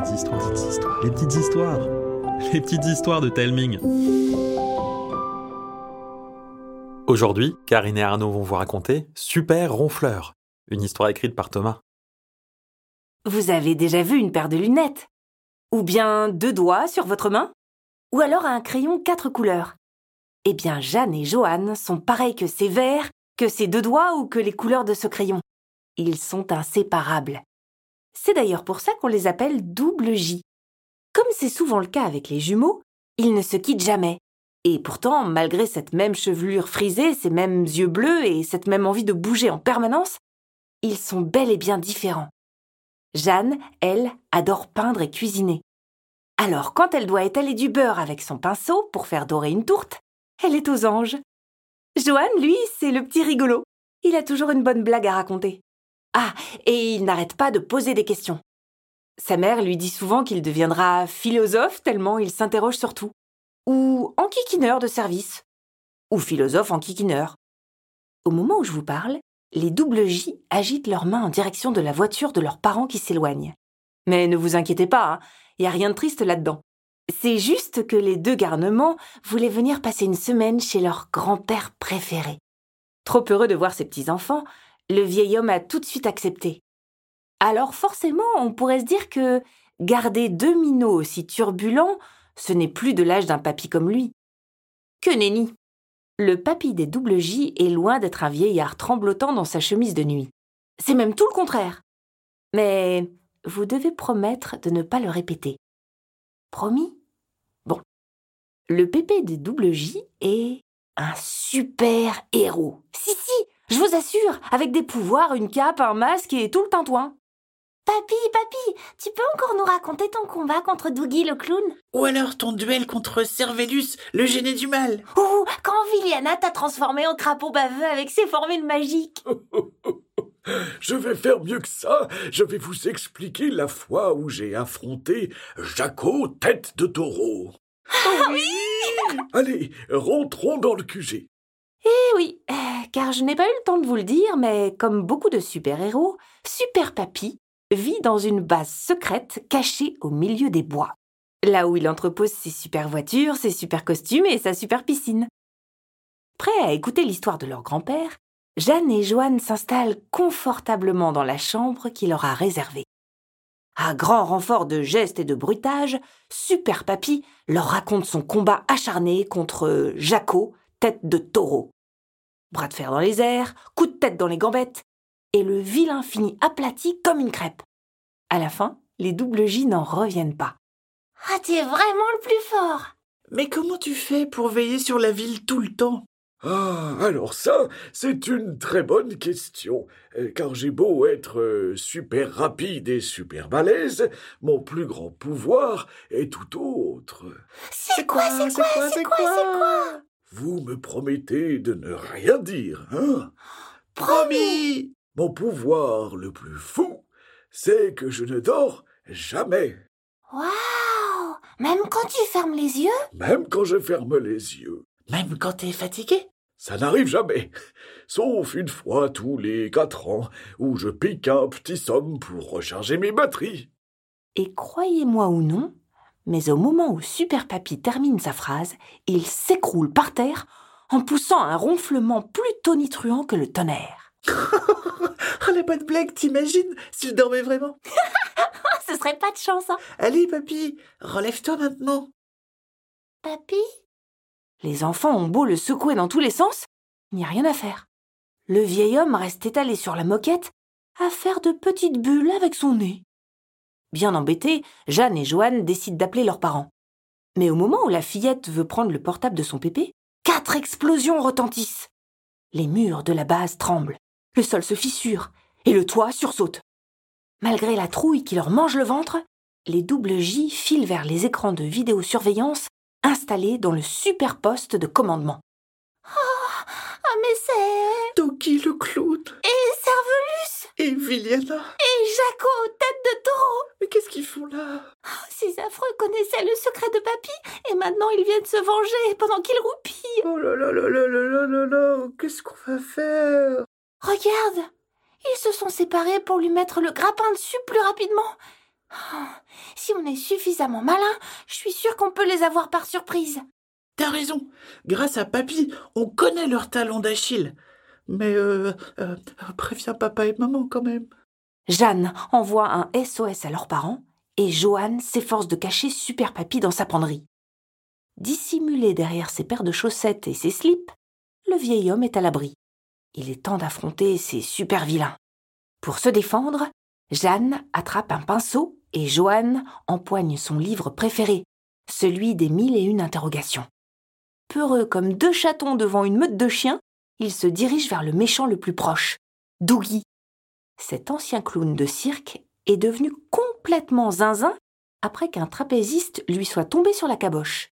petites histoires, les petites histoires, les petites histoires, les petites histoires de Telming. Aujourd'hui, Karine et Arnaud vont vous raconter Super Ronfleur, une histoire écrite par Thomas. Vous avez déjà vu une paire de lunettes? Ou bien deux doigts sur votre main? Ou alors un crayon quatre couleurs? Eh bien, Jeanne et Joanne sont pareils que ces verres, que ces deux doigts ou que les couleurs de ce crayon. Ils sont inséparables. C'est d'ailleurs pour ça qu'on les appelle double J. Comme c'est souvent le cas avec les jumeaux, ils ne se quittent jamais. Et pourtant, malgré cette même chevelure frisée, ces mêmes yeux bleus et cette même envie de bouger en permanence, ils sont bel et bien différents. Jeanne, elle, adore peindre et cuisiner. Alors, quand elle doit étaler du beurre avec son pinceau pour faire dorer une tourte, elle est aux anges. Joanne, lui, c'est le petit rigolo. Il a toujours une bonne blague à raconter. Ah, et il n'arrête pas de poser des questions. Sa mère lui dit souvent qu'il deviendra philosophe tellement il s'interroge sur tout. Ou enquiquineur de service. Ou philosophe enquiquineur. Au moment où je vous parle, les double J agitent leurs mains en direction de la voiture de leurs parents qui s'éloignent. Mais ne vous inquiétez pas, il hein, n'y a rien de triste là-dedans. C'est juste que les deux garnements voulaient venir passer une semaine chez leur grand-père préféré. Trop heureux de voir ses petits-enfants, le vieil homme a tout de suite accepté. Alors forcément, on pourrait se dire que garder deux minots aussi turbulents, ce n'est plus de l'âge d'un papy comme lui. Que nenni Le papy des double J est loin d'être un vieillard tremblotant dans sa chemise de nuit. C'est même tout le contraire. Mais vous devez promettre de ne pas le répéter. Promis? Bon. Le pépé des double J est un super héros. Si, si, je vous assure, avec des pouvoirs, une cape, un masque et tout le tintouin. Papy, papy, tu peux encore nous raconter ton combat contre Dougie le clown? Ou alors ton duel contre Cervellus, le génie du mal Ou quand Viliana t'a transformé en crapaud baveux avec ses formules magiques Je vais faire mieux que ça. Je vais vous expliquer la fois où j'ai affronté Jaco tête de taureau. Ah oui Allez, rentrons dans le QG. Eh oui, euh, car je n'ai pas eu le temps de vous le dire, mais comme beaucoup de super-héros, Super Papy vit dans une base secrète cachée au milieu des bois, là où il entrepose ses super voitures, ses super costumes et sa super piscine. Prêts à écouter l'histoire de leur grand-père, Jeanne et Joanne s'installent confortablement dans la chambre qu'il leur a réservée. À grand renfort de gestes et de bruitages, Super Papy leur raconte son combat acharné contre Jaco, tête de taureau. Bras de fer dans les airs, coup de tête dans les gambettes, et le vilain finit aplati comme une crêpe. À la fin, les double J n'en reviennent pas. Ah, tu es vraiment le plus fort Mais comment tu fais pour veiller sur la ville tout le temps? Ah, alors ça, c'est une très bonne question. Euh, Car j'ai beau être euh, super rapide et super balèze, mon plus grand pouvoir est tout autre. C'est quoi, c'est quoi, c'est quoi, c'est quoi? Vous me promettez de ne rien dire, hein? Promis! Mon pouvoir le plus fou, c'est que je ne dors jamais, Waouh! Même quand tu fermes les yeux? Même quand je ferme les yeux. Même quand t'es fatigué? Ça n'arrive jamais, sauf une fois tous les quatre ans, où je pique un petit somme pour recharger mes batteries. Et croyez-moi ou non, mais au moment où Super Papy termine sa phrase, il s'écroule par terre en poussant un ronflement plus tonitruant que le tonnerre. Oh la bonne blague, t'imagines? S'il dormait vraiment Ce serait pas de chance, hein Allez, papy, relève-toi maintenant. Papy? Les enfants ont beau le secouer dans tous les sens, il n'y a rien à faire. Le vieil homme reste étalé sur la moquette à faire de petites bulles avec son nez. Bien embêtés, Jeanne et Joanne décident d'appeler leurs parents. Mais au moment où la fillette veut prendre le portable de son pépé, quatre explosions retentissent. Les murs de la base tremblent, le sol se fissure et le toit sursaute. Malgré la trouille qui leur mange le ventre, les double J filent vers les écrans de vidéosurveillance installés dans le super poste de commandement. Ah, mais c'est... Doki le clown Et et Viliana. Et Jaco, tête de taureau Mais qu'est-ce qu'ils font là? Ces affreux connaissaient le secret de Papy, et maintenant ils viennent se venger pendant qu'il roupille. Oh là là là là là là là là Qu'est-ce qu'on va faire? Regarde Ils se sont séparés pour lui mettre le grappin dessus plus rapidement. Ah, Si on est suffisamment malin, je suis sûre qu'on peut les avoir par surprise. T'as raison. Grâce à Papy, on connaît leur talon d'Achille. Mais euh, euh, préviens papa et maman quand même. Jeanne envoie un SOS à leurs parents et Joanne s'efforce de cacher Super Papy dans sa penderie. Dissimulé derrière ses paires de chaussettes et ses slips, le vieil homme est à l'abri. Il est temps d'affronter ces super vilains. Pour se défendre, Jeanne attrape un pinceau et Joanne empoigne son livre préféré, celui des mille et une interrogations. Peureux comme deux chatons devant une meute de chiens, ils se dirigent vers le méchant le plus proche, Dougie. Cet ancien clown de cirque est devenu complètement zinzin après qu'un trapéziste lui soit tombé sur la caboche.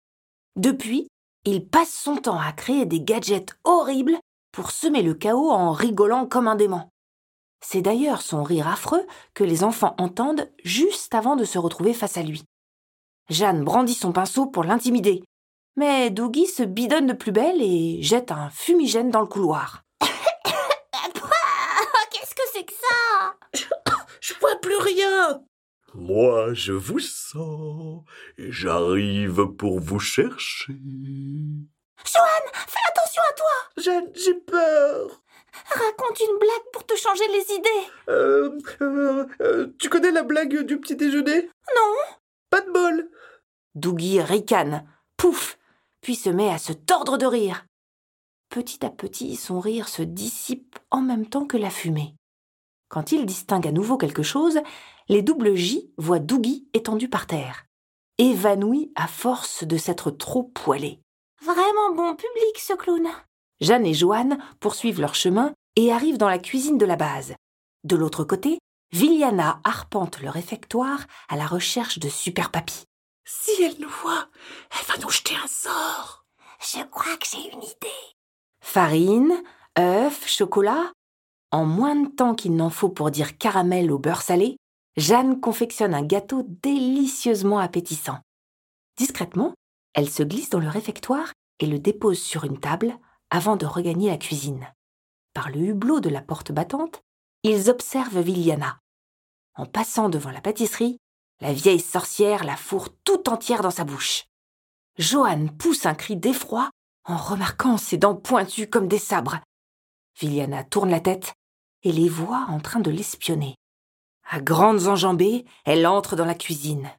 Depuis, il passe son temps à créer des gadgets horribles pour semer le chaos en rigolant comme un dément. C'est d'ailleurs son rire affreux que les enfants entendent juste avant de se retrouver face à lui. Jeanne brandit son pinceau pour l'intimider, mais Dougie se bidonne de plus belle et jette un fumigène dans le couloir. Qu'est-ce que c'est que ça? Je vois plus rien. Moi, je vous sens et j'arrive pour vous chercher. Joanne, fais attention à toi Jeanne, j'ai peur. Raconte une blague pour te changer les idées. Euh, euh, euh, tu connais la blague du petit déjeuner? Non Pas de bol. Dougie ricane, pouf, puis se met à se tordre de rire. Petit à petit, son rire se dissipe en même temps que la fumée. Quand il distingue à nouveau quelque chose, les doubles J voient Dougie étendu par terre, évanoui à force de s'être trop poilé. Vraiment bon public, ce clown. Jeanne et Joanne poursuivent leur chemin et arrivent dans la cuisine de la base. De l'autre côté, Viliana arpente le réfectoire à la recherche de Super Papy. Si elle nous voit, elle va nous jeter un sort. Je crois que j'ai une idée. Farine, œufs, chocolat. En moins de temps qu'il n'en faut pour dire caramel au beurre salé, Jeanne confectionne un gâteau délicieusement appétissant. Discrètement, elle se glisse dans le réfectoire et le dépose sur une table avant de regagner la cuisine. Par le hublot de la porte battante, ils observent Viliana. En passant devant la pâtisserie, la vieille sorcière la fourre tout entière dans sa bouche. Joanne pousse un cri d'effroi en remarquant ses dents pointues comme des sabres. Viliana tourne la tête et les voit en train de l'espionner. À grandes enjambées, elle entre dans la cuisine.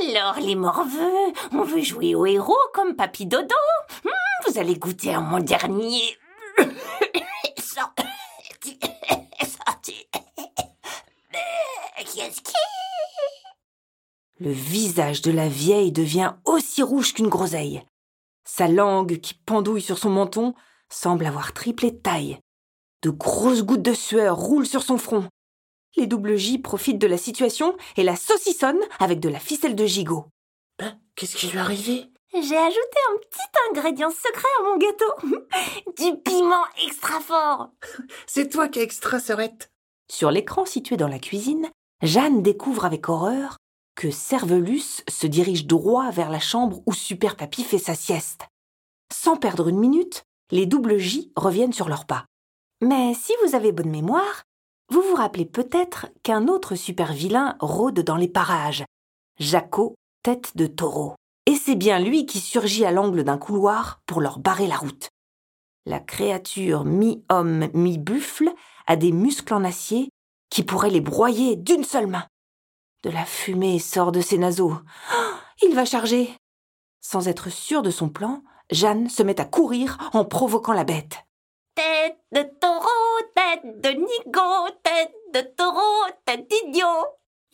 Alors, les morveux, on veut jouer au héros comme Papy Dodo Hmm, Vous allez goûter à mon dernier... Le visage de la vieille devient aussi rouge qu'une groseille. Sa langue, qui pendouille sur son menton, semble avoir triplé de taille. De grosses gouttes de sueur roulent sur son front. Les double J profitent de la situation et la saucissonnent avec de la ficelle de gigot. Ben, qu'est-ce qui lui est arrivé? J'ai ajouté un petit ingrédient secret à mon gâteau. du piment extra fort. C'est toi qui es extra serette. Sur l'écran situé dans la cuisine, Jeanne découvre avec horreur que Servelus se dirige droit vers la chambre où Super Papy fait sa sieste. Sans perdre une minute, les double J reviennent sur leurs pas. Mais si vous avez bonne mémoire, vous vous rappelez peut-être qu'un autre super vilain rôde dans les parages, Jaco, tête de taureau. Et c'est bien lui qui surgit à l'angle d'un couloir pour leur barrer la route. La créature mi-homme, mi-buffle a des muscles en acier qui pourraient les broyer d'une seule main. De la fumée sort de ses naseaux. Oh, il va charger. Sans être sûr de son plan, Jeanne se met à courir en provoquant la bête. Tête de taureau, tête de nigo, tête de taureau, tête d'idiot.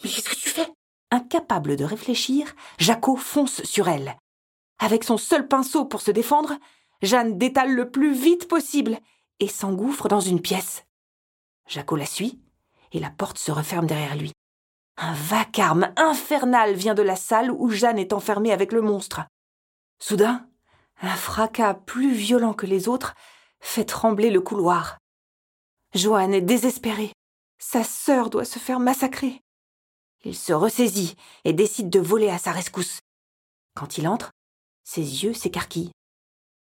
Mais qu'est-ce que tu fais? Incapable de réfléchir, Jaco fonce sur elle. Avec son seul pinceau pour se défendre, Jeanne détale le plus vite possible et s'engouffre dans une pièce. Jaco la suit et la porte se referme derrière lui. Un vacarme infernal vient de la salle où Jeanne est enfermée avec le monstre. Soudain, un fracas plus violent que les autres fait trembler le couloir. Joanne est désespérée. Sa sœur doit se faire massacrer. Il se ressaisit et décide de voler à sa rescousse. Quand il entre, ses yeux s'écarquillent.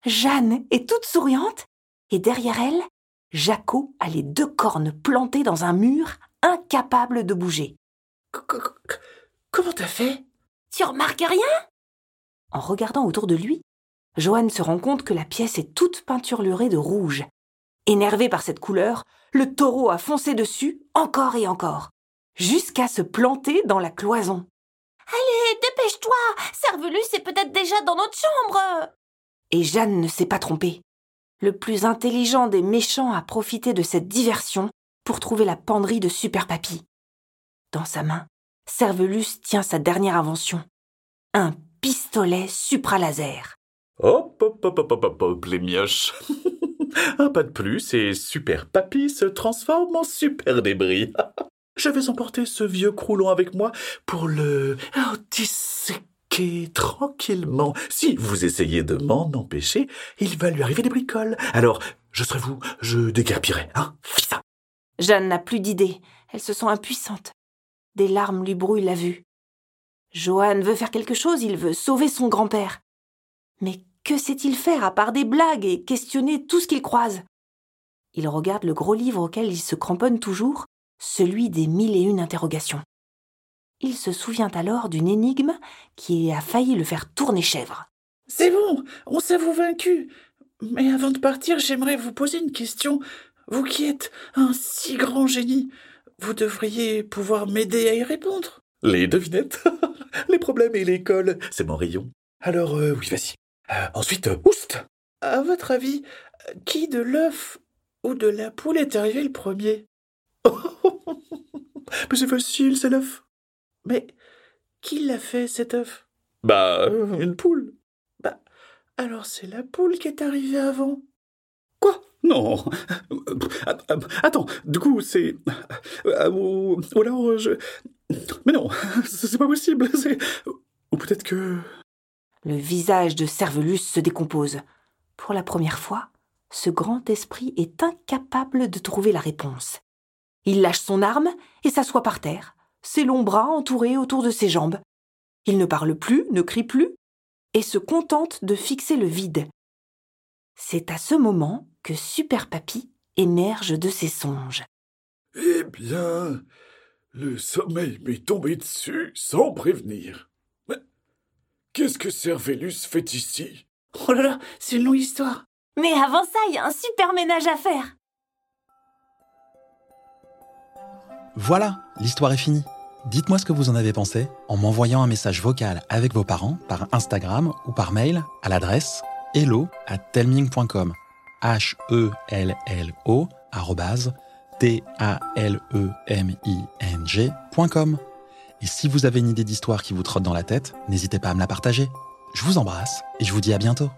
Jeanne est toute souriante et derrière elle, Jaco a les deux cornes plantées dans un mur, incapable de bouger. Comment t'as fait? Tu remarques rien? En regardant autour de lui, Johan se rend compte que la pièce est toute peinturlurée de rouge. Énervé par cette couleur, le taureau a foncé dessus encore et encore, jusqu'à se planter dans la cloison. Allez, dépêche-toi Servelus est peut-être déjà dans notre chambre Et Jeanne ne s'est pas trompée. Le plus intelligent des méchants a profité de cette diversion pour trouver la penderie de Super Papy. Dans sa main, Servelus tient sa dernière invention. Un pistolet supralaser. Hop, hop, hop, hop, hop, hop, hop, les mioches. Un pas de plus et Super Papy se transforme en Super Débris. Je vais emporter ce vieux croulon avec moi pour le disséquer tranquillement. Si vous essayez de m'en empêcher, il va lui arriver des bricoles. Alors, je serai vous, je déguerpirai, hein Fis ça Jeanne n'a plus d'idée. Elle se sent impuissante. Des larmes lui brouillent la vue. Johan veut faire quelque chose, il veut sauver son grand-père. Mais que sait-il faire à part des blagues et questionner tout ce qu'il croise? Il regarde le gros livre auquel il se cramponne toujours, celui des mille et une interrogations. Il se souvient alors d'une énigme qui a failli le faire tourner chèvre. C'est bon, on s'avoue vaincu. Mais avant de partir, j'aimerais vous poser une question. Vous qui êtes un si grand génie, vous devriez pouvoir m'aider à y répondre. Les devinettes, les problèmes et l'école, c'est mon rayon. Alors, euh, oui, vas-y. Euh, ensuite, euh, oust À votre avis, qui de l'œuf ou de la poule est arrivé le premier? Mais c'est facile, c'est l'œuf. Mais qui l'a fait, cet œuf? Bah, une poule. Bah, alors c'est la poule qui est arrivée avant. Non. Attends, du coup, c'est. Ou, alors, je. Mais non, c'est pas possible. Ou peut-être que. Le visage de Servelus se décompose. Pour la première fois, ce grand esprit est incapable de trouver la réponse. Il lâche son arme et s'assoit par terre, ses longs bras entourés autour de ses jambes. Il ne parle plus, ne crie plus, et se contente de fixer le vide. C'est à ce moment que Super Papy émerge de ses songes. Eh bien, le sommeil m'est tombé dessus sans prévenir. Mais qu'est-ce que Servelus fait ici? Oh là là, c'est une longue histoire. Mais avant ça, il y a un super ménage à faire Voilà, l'histoire est finie. Dites-moi ce que vous en avez pensé en m'envoyant un message vocal avec vos parents par Instagram ou par mail à l'adresse hello at telming.com. H-E-L-L-O T-A-L-E-M-I-N-G.com. Et si vous avez une idée d'histoire qui vous trotte dans la tête, n'hésitez pas à me la partager. Je vous embrasse et je vous dis à bientôt.